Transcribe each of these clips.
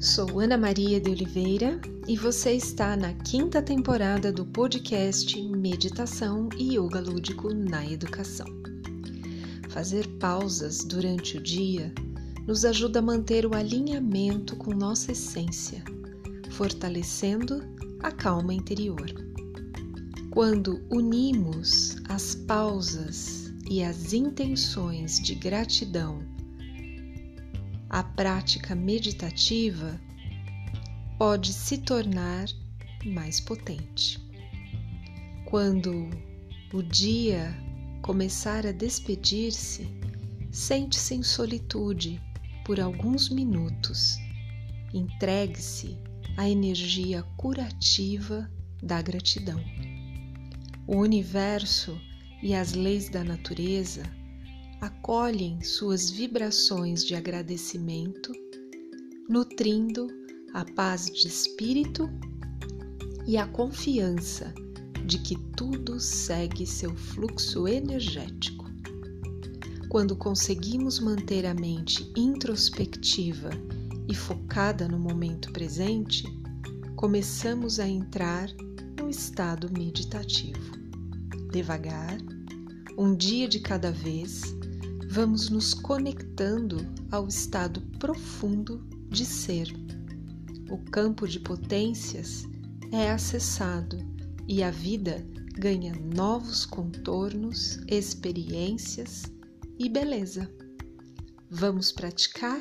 Sou Ana Maria de Oliveira e você está na quinta temporada do podcast Meditação e Yoga Lúdico na Educação. Fazer pausas durante o dia nos ajuda a manter o alinhamento com nossa essência, fortalecendo a calma interior. Quando unimos as pausas e as intenções de gratidão a prática meditativa pode se tornar mais potente. Quando o dia começar a despedir-se, sente-se em solitude por alguns minutos. Entregue-se à energia curativa da gratidão. O universo e as leis da natureza acolhem suas vibrações de agradecimento, nutrindo a paz de espírito e a confiança de que tudo segue seu fluxo energético. Quando conseguimos manter a mente introspectiva e focada no momento presente, começamos a entrar no estado meditativo. Devagar, um dia de cada vez, vamos nos conectando ao estado profundo de ser. O campo de potências é acessado e a vida ganha novos contornos, experiências e beleza. Vamos praticar?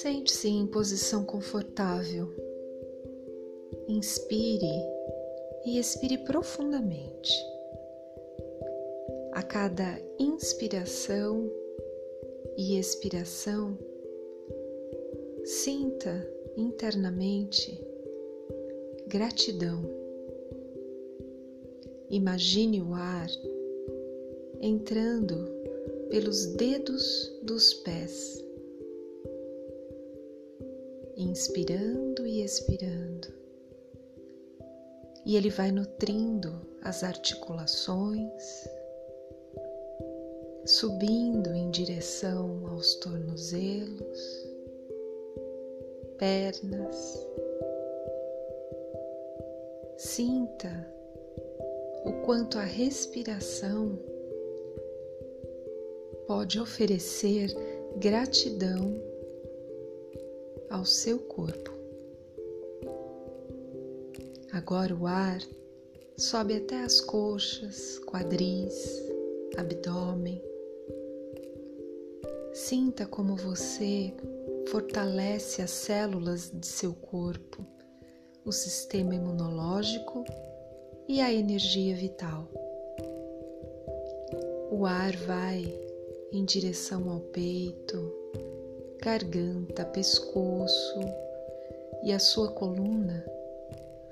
Sente-se em posição confortável. Inspire e expire profundamente. A cada inspiração e expiração, sinta internamente gratidão. Imagine o ar entrando pelos dedos dos pés inspirando e expirando. E ele vai nutrindo as articulações, subindo em direção aos tornozelos, pernas. Sinta o quanto a respiração pode oferecer gratidão ao seu corpo. Agora o ar sobe até as coxas, quadris, abdômen. Sinta como você fortalece as células de seu corpo, o sistema imunológico e a energia vital. O ar vai em direção ao peito, garganta, pescoço e a sua coluna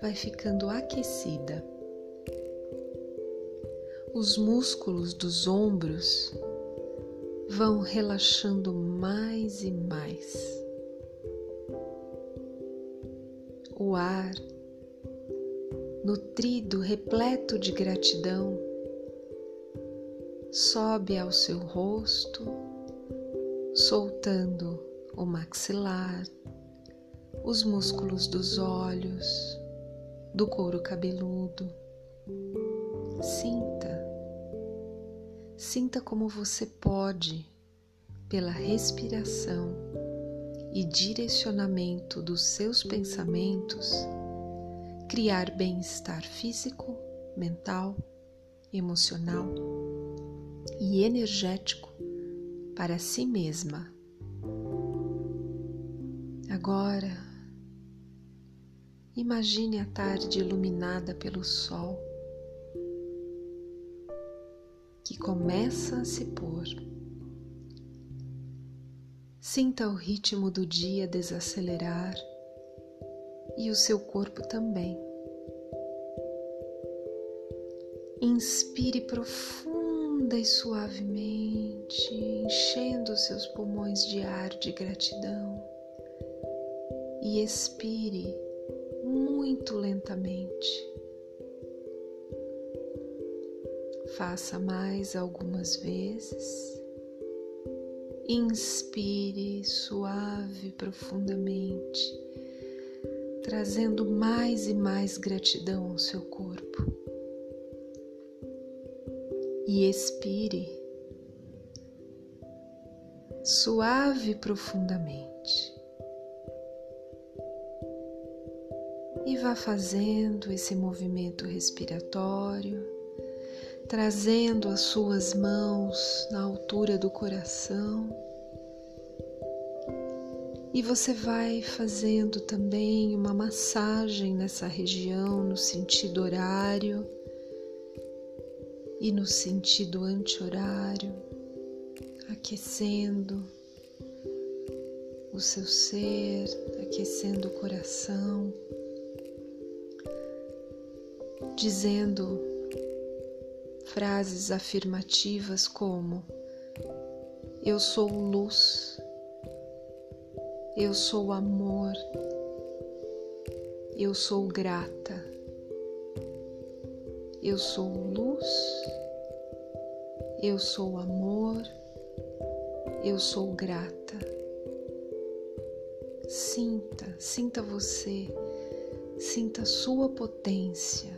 vai ficando aquecida. Os músculos dos ombros vão relaxando mais e mais. O ar, nutrido, repleto de gratidão, sobe ao seu rosto soltando o maxilar, os músculos dos olhos, do couro cabeludo. Sinta, sinta como você pode, pela respiração e direcionamento dos seus pensamentos, criar bem-estar físico, mental, emocional e energético para si mesma. Agora, imagine a tarde iluminada pelo sol que começa a se pôr. Sinta o ritmo do dia desacelerar e o seu corpo também. Inspire profunda e suavemente, enchendo os seus pulmões de ar de gratidão. E expire muito lentamente. Faça mais algumas vezes. Inspire suave profundamente, trazendo mais e mais gratidão ao seu corpo. E expire suave profundamente. E vá fazendo esse movimento respiratório trazendo as suas mãos na altura do coração. E você vai fazendo também uma massagem nessa região no sentido horário e no sentido anti-horário, aquecendo o seu ser, aquecendo o coração, dizendo frases afirmativas como: Eu sou luz, eu sou amor, eu sou grata, eu sou luz, eu sou amor, eu sou grata. Sinta, sinta você, sinta a sua potência.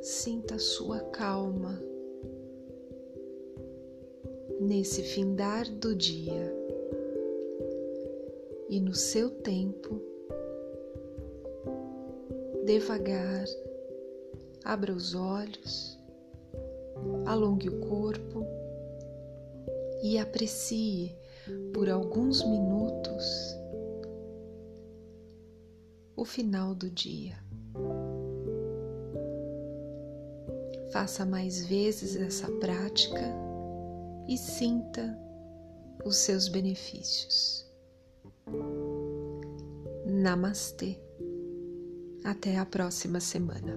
Sinta a sua calma. Nesse findar do dia e no seu tempo, devagar, abra os olhos, alongue o corpo e aprecie por alguns minutos o final do dia. Faça mais vezes essa prática e sinta os seus benefícios. Namastê. Até a próxima semana.